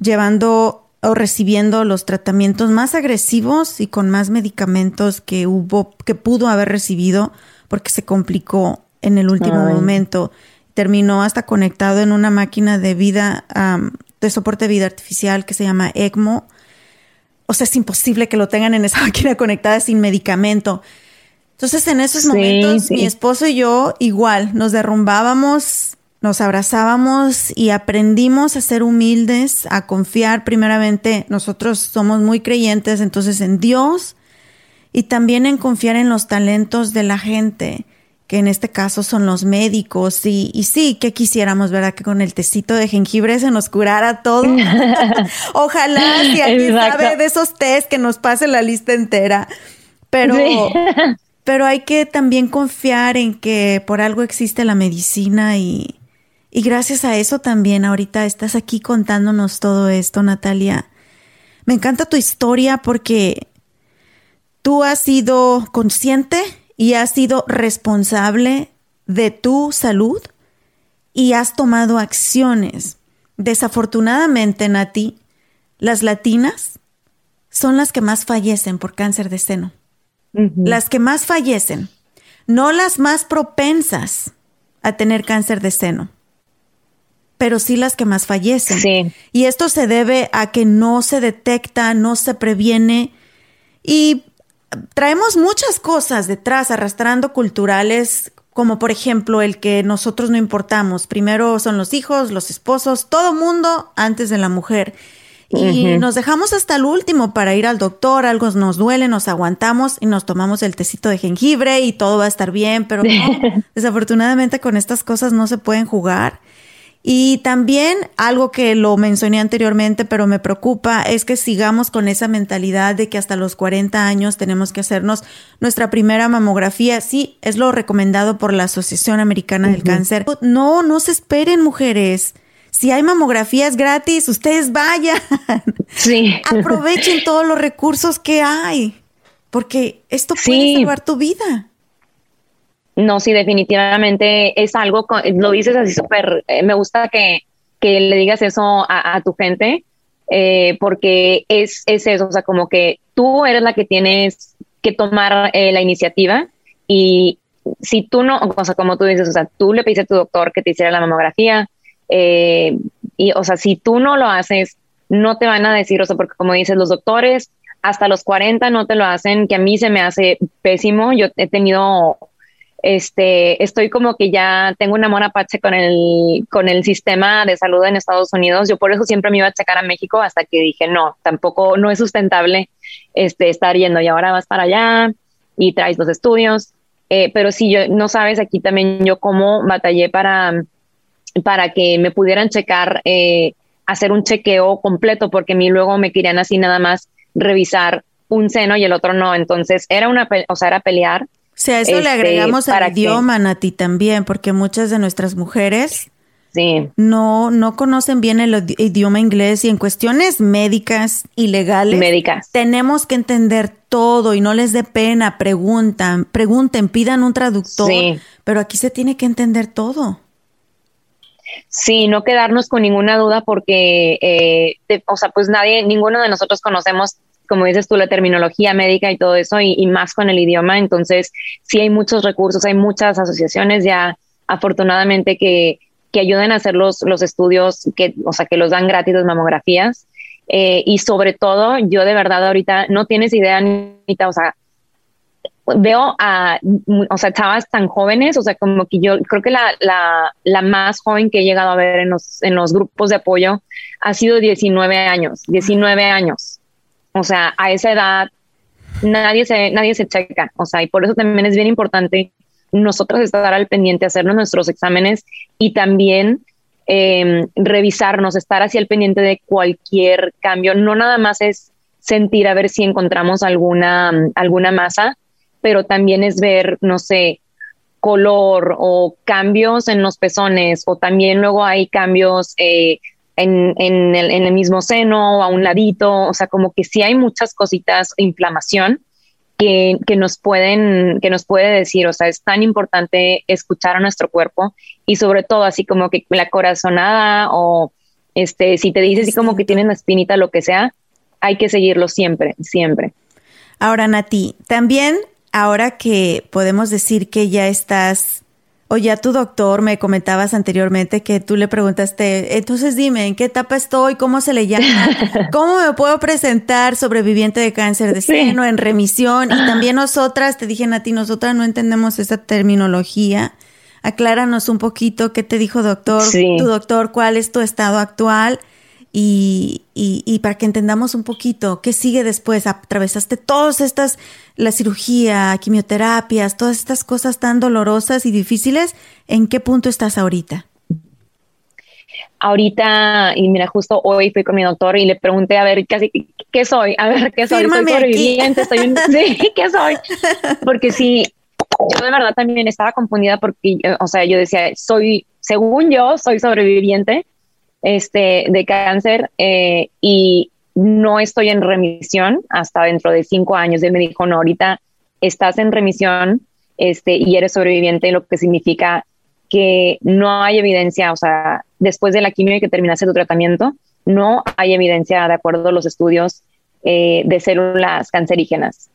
S1: llevando o recibiendo los tratamientos más agresivos y con más medicamentos que hubo, que pudo haber recibido porque se complicó en el último momento. Terminó hasta conectado en una máquina de vida, de soporte de vida artificial que se llama ECMO. O sea, es imposible que lo tengan en esa <laughs> máquina conectada sin medicamento. Entonces, en esos momentos, mi esposo y yo igual nos derrumbábamos nos abrazábamos y aprendimos a ser humildes, a confiar primeramente. Nosotros somos muy creyentes entonces en Dios y también en confiar en los talentos de la gente, que en este caso son los médicos. Y, y sí, que quisiéramos, ¿verdad? Que con el tecito de jengibre se nos curara todo. <laughs> Ojalá, si alguien sabe de esos test, que nos pase la lista entera. Pero... <laughs> Pero hay que también confiar en que por algo existe la medicina y, y gracias a eso también ahorita estás aquí contándonos todo esto, Natalia. Me encanta tu historia porque tú has sido consciente y has sido responsable de tu salud y has tomado acciones. Desafortunadamente, Nati, las latinas son las que más fallecen por cáncer de seno. Las que más fallecen, no las más propensas a tener cáncer de seno pero sí las que más fallecen. Y esto se debe a que no se detecta, no se previene y traemos muchas cosas detrás arrastrando culturales como por ejemplo el que nosotros no importamos. Primero son los hijos, los esposos, todo mundo antes de la mujer. Y nos dejamos hasta el último para ir al doctor, algo nos duele, nos aguantamos y nos tomamos el tecito de jengibre y todo va a estar bien, pero <laughs> desafortunadamente con estas cosas no se pueden jugar. Y también algo que lo mencioné anteriormente, pero me preocupa, es que sigamos con esa mentalidad de que hasta los 40 años tenemos que hacernos nuestra primera mamografía. Sí, es lo recomendado por la Asociación Americana del Cáncer. No, no se esperen, mujeres. Si hay mamografías gratis, ustedes vayan.
S2: Sí. <laughs>
S1: Aprovechen todos los recursos que hay, porque esto puede salvar tu vida.
S2: No, sí, definitivamente es algo, lo dices así súper, eh, me gusta que, que le digas eso a, tu gente, eh, porque es, es eso, o sea, como que tú eres la que tienes que tomar eh, la iniciativa y si tú no, o sea, como tú dices, o sea, tú le pediste a tu doctor que te hiciera la mamografía, y, o sea, si tú no lo haces, no te van a decir, o sea, porque como dices, los doctores hasta los 40 no te lo hacen, que a mí se me hace pésimo. Yo he tenido, este, estoy como que ya tengo una mona pache con el, con el sistema de salud en Estados Unidos. Yo por eso siempre me iba a checar a México hasta que dije, no, tampoco, no es sustentable, este, estar yendo y ahora vas para allá y traes los estudios. Eh, pero sí, yo, no sabes aquí también yo cómo batallé para para que me pudieran checar, eh, hacer un chequeo completo, porque a mí luego me querían así nada más revisar un seno y el otro no. Entonces era una, o sea, era pelear. O
S1: sea, eso le este, agregamos al idioma, Nati, también, porque muchas de nuestras mujeres sí. no, no conocen bien el idioma inglés y en cuestiones médicas y legales
S2: médicas.
S1: tenemos que entender todo y no les dé pena, preguntan, pregunten, pidan un traductor, pero aquí se tiene que entender todo.
S2: Sí, no quedarnos con ninguna duda porque, eh, o sea, pues nadie, ninguno de nosotros conocemos, como dices tú, la terminología médica y todo eso, y, más con el idioma. Entonces, sí hay muchos recursos, hay muchas asociaciones ya, afortunadamente, que, que ayuden a hacer los, los estudios, que, o sea, que los dan gratis las mamografías. Eh, y sobre todo, yo de verdad ahorita no tienes idea, Anita, o sea, veo a, o sea, chavas tan jóvenes, o sea, como que yo creo que la, la, la, más joven que he llegado a ver en los, en los grupos de apoyo ha sido 19 años, 19 años. O sea, a esa edad nadie se, nadie se checa, o sea, y por eso también es bien importante nosotros estar al pendiente, hacernos nuestros exámenes y también eh, revisarnos, estar hacia el pendiente de cualquier cambio. No nada más es sentir a ver si encontramos alguna, alguna masa, pero también es ver, no sé, color o cambios en los pezones o también luego hay cambios eh, en, en, el, en, el, mismo seno o a un ladito, o sea, como que sí hay muchas cositas, inflamación que, que, nos pueden, que nos puede decir, o sea, es tan importante escuchar a nuestro cuerpo y sobre todo así como que la corazonada o este, si te dice así como que tienes una espinita, lo que sea, hay que seguirlo siempre, siempre.
S1: Ahora, Nati, también ahora que podemos decir que ya estás, o ya tu doctor, me comentabas anteriormente que tú le preguntaste, entonces dime, ¿en qué etapa estoy? ¿Cómo se le llama? <laughs> ¿Cómo me puedo presentar sobreviviente de cáncer de seno en remisión? Y también nosotras, te dije, Nati, nosotras no entendemos esa terminología. Acláranos un poquito qué te dijo doctor, tu doctor, cuál es tu estado actual y, y, para que entendamos un poquito qué sigue después. Atravesaste todas estas, la cirugía, quimioterapias, todas estas cosas tan dolorosas y difíciles. ¿En qué punto estás ahorita?
S2: Ahorita, y mira, justo hoy fui con mi doctor y le pregunté a ver casi qué soy, a ver qué soy, soy sobreviviente, soy un, sí, <laughs> qué soy, porque sí, yo de verdad también estaba confundida porque, o sea, yo decía, soy, según yo, soy sobreviviente, este, de cáncer eh, y no estoy en remisión hasta dentro de cinco años. Él me dijo, no, ahorita estás en remisión este, y eres sobreviviente, lo que significa que no hay evidencia, o sea, después de la quimio y que terminaste tu tratamiento, no hay evidencia, de acuerdo a los estudios, eh, de células cancerígenas.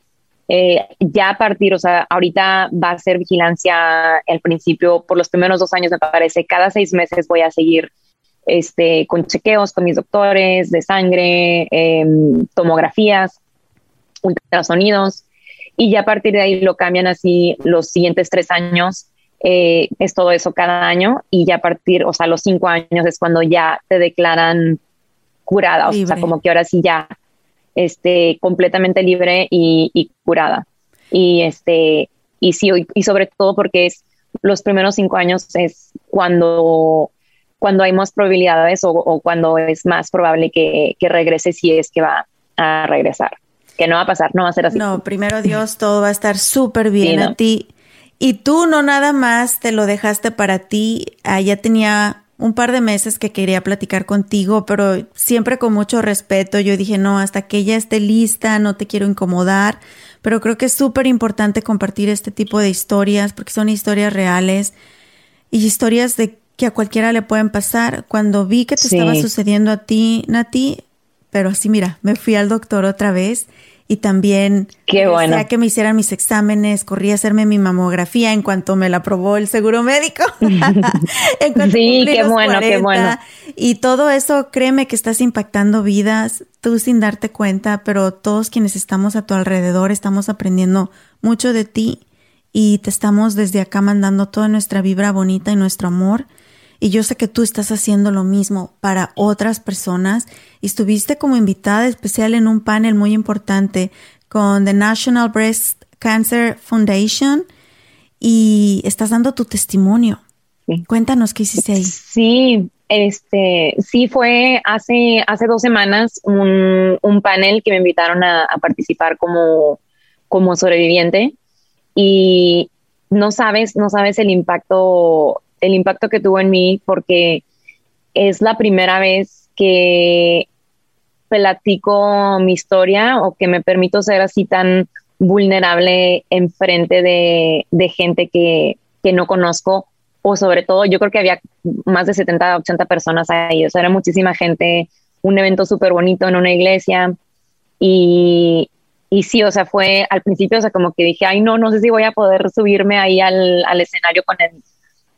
S2: Eh, ya a partir, o sea, ahorita va a ser vigilancia al principio, por los primeros dos años me parece, cada seis meses voy a seguir este, con chequeos con mis doctores de sangre, em, tomografías, ultrasonidos, y ya a partir de ahí lo cambian así los siguientes tres años. Eh, es todo eso cada año y ya a partir, o sea, los cinco años es cuando ya te declaran curada, o sea, como que ahora sí ya este, completamente libre y, y curada. Y este, y sí, y sobre todo porque es los primeros cinco años es cuando cuando hay más probabilidades o, cuando es más probable que, regrese si es que va a regresar. Que no va a pasar, no va a ser así.
S1: No, primero Dios, todo va a estar súper bien a ti. Y tú no nada más te lo dejaste para ti. Ah, ya tenía un par de meses que quería platicar contigo, pero siempre con mucho respeto. Yo dije, no, hasta que ella esté lista, no te quiero incomodar. Pero creo que es súper importante compartir este tipo de historias porque son historias reales y historias de que a cualquiera le pueden pasar. Cuando vi que te estaba sucediendo a ti, Nati, pero así mira, me fui al doctor otra vez y también
S2: Qué bueno.
S1: que me hicieran mis exámenes, corrí a hacerme mi mamografía en cuanto me la aprobó el seguro médico. <laughs> <laughs>
S2: sí, qué bueno, qué bueno.
S1: Y todo eso, créeme que estás impactando vidas, tú sin darte cuenta, pero todos quienes estamos a tu alrededor estamos aprendiendo mucho de ti y te estamos desde acá mandando toda nuestra vibra bonita y nuestro amor. Y yo sé que tú estás haciendo lo mismo para otras personas. Y estuviste como invitada especial en un panel muy importante con The National Breast Cancer Foundation y estás dando tu testimonio. Cuéntanos qué hiciste ahí.
S2: Sí, este, sí fue hace, hace dos semanas un, un panel que me invitaron a, a, participar como, como sobreviviente y no sabes, no sabes el impacto el impacto que tuvo en mí porque es la primera vez que platico mi historia o que me permito ser así tan vulnerable en frente de, gente que, no conozco o sobre todo yo creo que había más de 70, 80 personas ahí, o sea, era muchísima gente, un evento súper bonito en una iglesia y, y sí, o sea, fue al principio, o sea, como que dije, ay, no, no sé si voy a poder subirme ahí al, al escenario con el,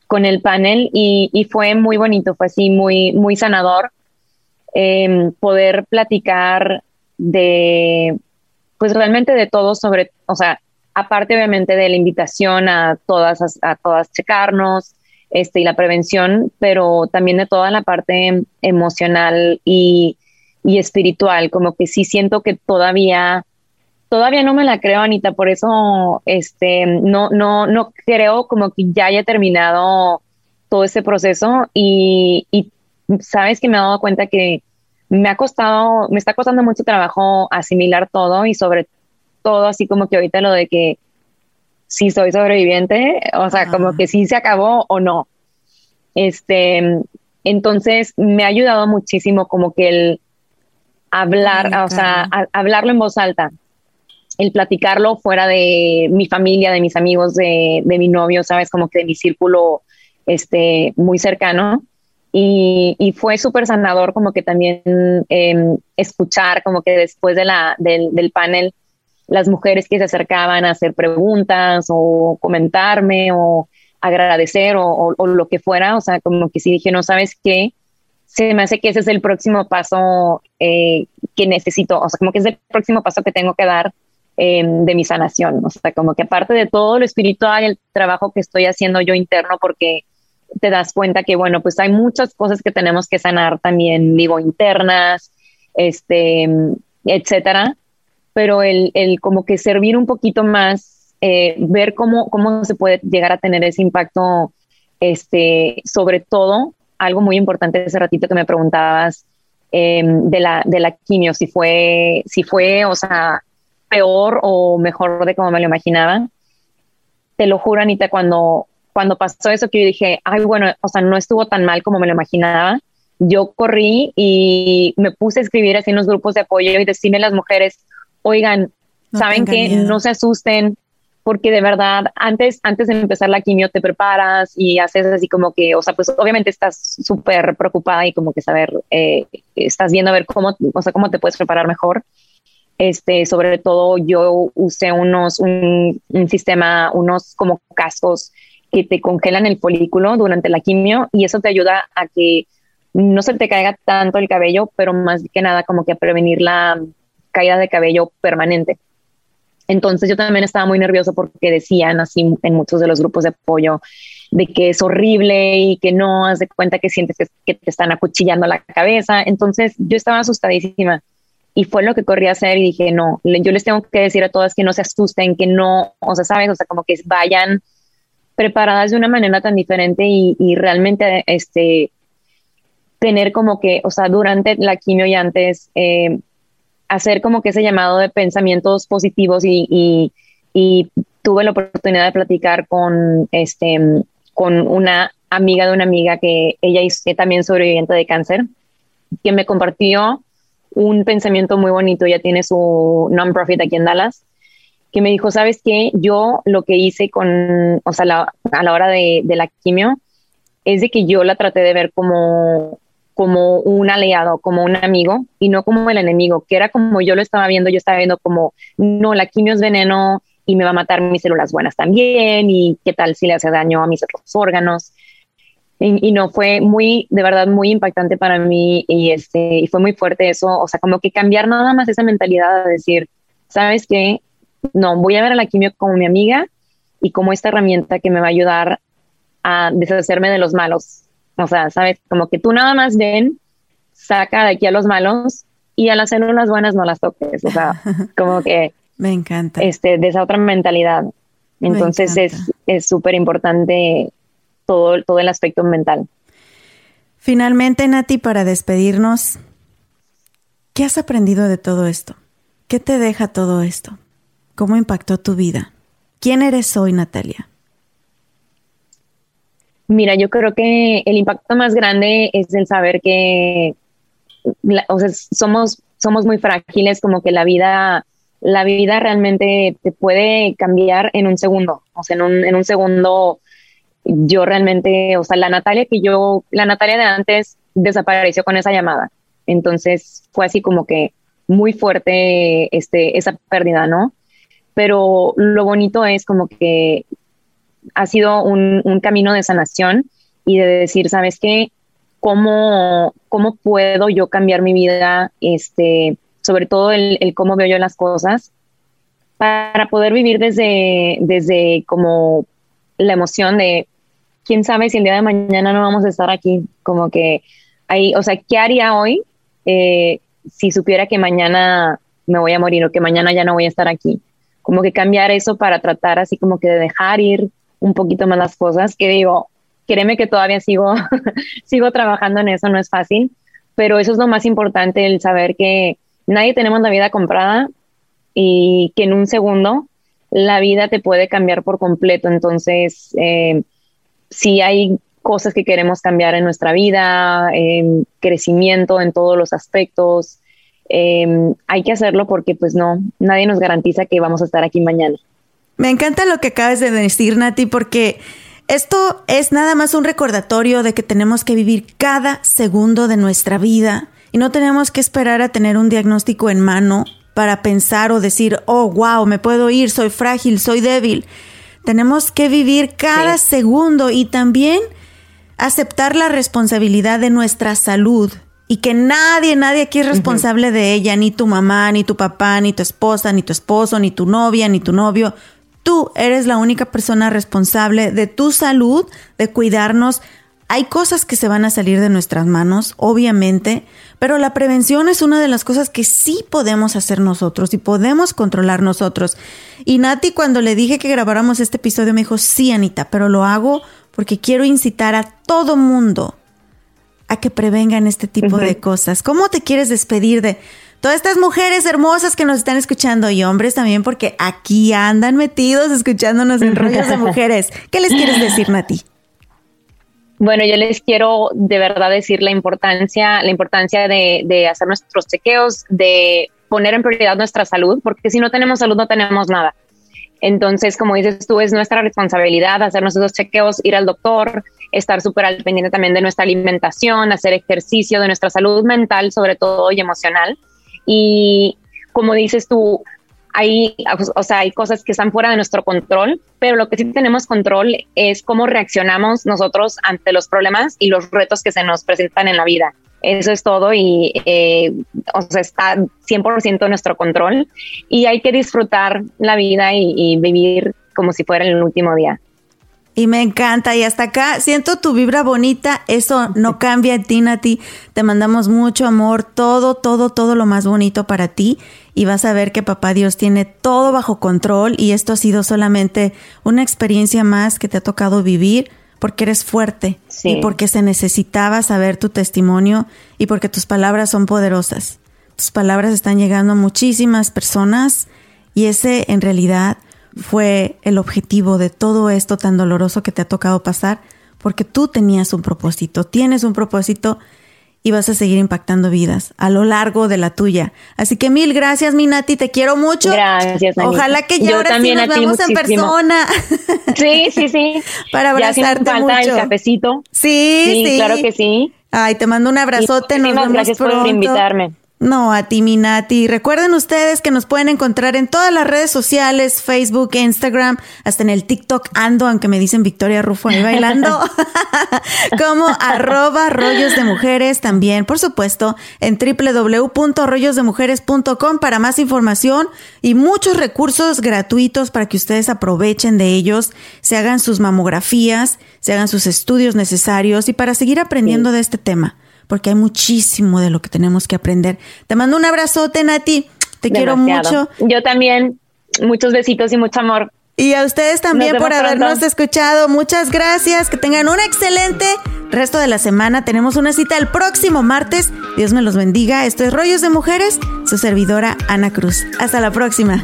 S2: con el panel y, fue muy bonito, fue así muy, muy sanador em, poder platicar de, pues realmente de todo sobre, o sea, aparte obviamente de la invitación a todas, a, todas checarnos, este, y la prevención, pero también de toda la parte emocional y, y espiritual, como que sí siento que todavía Todavía no me la creo, Anita, por eso este, no, no, no creo como que ya haya terminado todo ese proceso y, y sabes que me he dado cuenta que me ha costado, me está costando mucho trabajo asimilar todo y sobre todo así como que ahorita lo de que si soy sobreviviente, o sea, como que sí se acabó o no. Este, entonces me ha ayudado muchísimo como que el hablar, o sea, hablarlo en voz alta, el platicarlo fuera de mi familia, de mis amigos, de, mi novio, sabes, como que de mi círculo este, muy cercano. Y, fue súper sanador como que también em, escuchar como que después de la, del, panel las mujeres que se acercaban a hacer preguntas o comentarme o agradecer o, lo que fuera, o sea, como que sí dije, no sabes qué, se me hace que ese es el próximo paso eh, que necesito, o sea, como que es el próximo paso que tengo que dar Em, de mi sanación. O sea, como que aparte de todo lo espiritual, el trabajo que estoy haciendo yo interno, porque te das cuenta que, bueno, pues hay muchas cosas que tenemos que sanar también, digo, internas, este, etcétera. Pero el, el como que servir un poquito más, eh, ver cómo, cómo se puede llegar a tener ese impacto, este, sobre todo, algo muy importante ese ratito que me preguntabas, em, de, la, de la quimio, si fue, si fue, o sea, peor o mejor de como me lo imaginaba. Te lo juro, Anita, cuando, cuando pasó eso que yo dije, ay, bueno, o sea, no estuvo tan mal como me lo imaginaba. Yo corrí y me puse a escribir así en los grupos de apoyo y decirle a las mujeres, oigan, ¿saben que No se asusten, porque de verdad, antes, antes de empezar la quimio te preparas y haces así como que, o sea, pues obviamente estás súper preocupada y como que saber, eh, estás viendo a ver cómo, o sea, cómo te puedes preparar mejor. Este, sobre todo yo usé unos, un, sistema, unos como cascos que te congelan el folículo durante la quimio y eso te ayuda a que no se te caiga tanto el cabello, pero más que nada como que a prevenir la caída de cabello permanente. Entonces yo también estaba muy nervioso porque decían así en muchos de los grupos de apoyo de que es horrible y que no has de cuenta que sientes que te están acuchillando la cabeza. Entonces yo estaba asustadísima y fue lo que corrí a hacer y dije, no, yo les tengo que decir a todas que no se asusten, que no, o sea, sabes, o sea, como que vayan preparadas de una manera tan diferente y, realmente, este, tener como que, o sea, durante la quimio y antes, eh, hacer como que ese llamado de pensamientos positivos y, y, tuve la oportunidad de platicar con, este, con una amiga de una amiga que ella es también sobreviviente de cáncer, que me compartió un pensamiento muy bonito, ya tiene su non-profit aquí en Dallas, que me dijo, ¿sabes qué? Yo lo que hice con, o sea, a la hora de, la quimio, es de que yo la traté de ver como, como un aliado, como un amigo y no como el enemigo, que era como yo lo estaba viendo, yo estaba viendo como, no, la quimio es veneno y me va a matar mis células buenas también y qué tal si le hace daño a mis otros órganos. Y, no, fue muy, de verdad, muy impactante para mí y, este, y fue muy fuerte eso, o sea, como que cambiar nada más esa mentalidad de decir, ¿sabes qué? No, voy a ver a la quimio como mi amiga y como esta herramienta que me va a ayudar a deshacerme de los malos. O sea, ¿sabes? Como que tú nada más ven, saca de aquí a los malos y a las células buenas no las toques. O sea, <laughs> como que...
S1: Me encanta.
S2: Este, de esa otra mentalidad. Entonces es súper importante todo, todo el aspecto mental.
S1: Finalmente, Nati, para despedirnos, ¿qué has aprendido de todo esto? ¿Qué te deja todo esto? ¿Cómo impactó tu vida? ¿Quién eres hoy, Natalia?
S2: Mira, yo creo que el impacto más grande es el saber que o sea, somos, somos muy frágiles, como que la vida, la vida realmente te puede cambiar en un segundo. O sea, en un, en un segundo yo realmente, o sea, la Natalia que yo, la Natalia de antes desapareció con esa llamada. Entonces fue así como que muy fuerte este, esa pérdida, ¿no? Pero lo bonito es como que ha sido un, camino de sanación y de decir, ¿sabes qué? ¿Cómo, ¿Cómo puedo yo cambiar mi vida? Este, sobre todo el, el cómo veo yo las cosas para poder vivir desde, desde como la emoción de quién sabe si el día de mañana no vamos a estar aquí, como que ahí, o sea, ¿qué haría hoy eh, si supiera que mañana me voy a morir o que mañana ya no voy a estar aquí? Como que cambiar eso para tratar así como que de dejar ir un poquito más las cosas, que digo, créeme que todavía sigo, <laughs> sigo trabajando en eso, no es fácil, pero eso es lo más importante, el saber que nadie tenemos la vida comprada y que en un segundo la vida te puede cambiar por completo. Entonces, eh, si hay cosas que queremos cambiar en nuestra vida, en crecimiento en todos los aspectos, em, hay que hacerlo porque pues no, nadie nos garantiza que vamos a estar aquí mañana.
S1: Me encanta lo que acabas de decir, Nati, porque esto es nada más un recordatorio de que tenemos que vivir cada segundo de nuestra vida y no tenemos que esperar a tener un diagnóstico en mano para pensar o decir, oh, wow, me puedo ir, soy frágil, soy débil. Tenemos que vivir cada segundo y también aceptar la responsabilidad de nuestra salud y que nadie, nadie aquí es responsable de ella, ni tu mamá, ni tu papá, ni tu esposa, ni tu esposo, ni tu novia, ni tu novio. Tú eres la única persona responsable de tu salud, de cuidarnos. Hay cosas que se van a salir de nuestras manos, obviamente, pero la prevención es una de las cosas que sí podemos hacer nosotros y podemos controlar nosotros. Y Nati cuando le dije que grabáramos este episodio me dijo, sí, Anita, pero lo hago porque quiero incitar a todo mundo a que prevengan este tipo de cosas. ¿Cómo te quieres despedir de todas estas mujeres hermosas que nos están escuchando y hombres también porque aquí andan metidos escuchándonos en rollos de <laughs> mujeres? ¿Qué les quieres decir, Nati?
S2: Bueno, yo les quiero de verdad decir la importancia, la importancia de, hacer nuestros chequeos, de poner en prioridad nuestra salud, porque si no tenemos salud no tenemos nada. Entonces, como dices tú, es nuestra responsabilidad hacer nuestros chequeos, ir al doctor, estar súper al pendiente también de nuestra alimentación, hacer ejercicio, de nuestra salud mental sobre todo y emocional. Y como dices tú, hay, o sea, hay cosas que están fuera de nuestro control, pero lo que sí tenemos control es cómo reaccionamos nosotros ante los problemas y los retos que se nos presentan en la vida. Eso es todo y eh, o sea, está 100% en nuestro control y hay que disfrutar la vida y vivir como si fuera el último día.
S1: Y me encanta. Y hasta acá siento tu vibra bonita. Eso no cambia en ti, Nati. Te mandamos mucho amor, todo, todo, todo lo más bonito para ti. Y vas a ver que Papá Dios tiene todo bajo control. Y esto ha sido solamente una experiencia más que te ha tocado vivir porque eres fuerte y porque se necesitaba saber tu testimonio y porque tus palabras son poderosas. Tus palabras están llegando a muchísimas personas y ese en realidad fue el objetivo de todo esto tan doloroso que te ha tocado pasar, porque tú tenías un propósito, tienes un propósito y vas a seguir impactando vidas a lo largo de la tuya. Así que mil gracias, mi Nati, te quiero mucho.
S2: Gracias, Anita.
S1: Ojalá que ya
S2: Yo
S1: ahora sí nos veamos en persona. <laughs>
S2: Sí, sí, sí. <laughs>
S1: Para
S2: Ya
S1: abrazarte
S2: falta
S1: mucho.
S2: el cafecito.
S1: Sí, sí,
S2: Sí, claro que sí.
S1: Ay, te mando un abrazote, nos vemos
S2: gracias por invitarme.
S1: No, a ti, mi Nati. Recuerden ustedes que nos pueden encontrar en todas las redes sociales, Facebook, Instagram, hasta en el TikTok ando, aunque me dicen Victoria Rufo ahí bailando, <laughs> como arroba rollos de mujeres también, por supuesto, en www.rollosdemujeres.com para más información y muchos recursos gratuitos para que ustedes aprovechen de ellos, se hagan sus mamografías, se hagan sus estudios necesarios y para seguir aprendiendo de este tema porque hay muchísimo de lo que tenemos que aprender. Te mando un abrazote, Nati. Te quiero mucho.
S2: Yo también. Muchos besitos y mucho amor.
S1: Y a ustedes también por habernos
S2: pronto.
S1: escuchado. Muchas gracias. Que tengan un excelente resto de la semana. Tenemos una cita el próximo martes. Dios me los bendiga. Esto es Rollos de Mujeres. Su servidora, Ana Cruz. Hasta la próxima.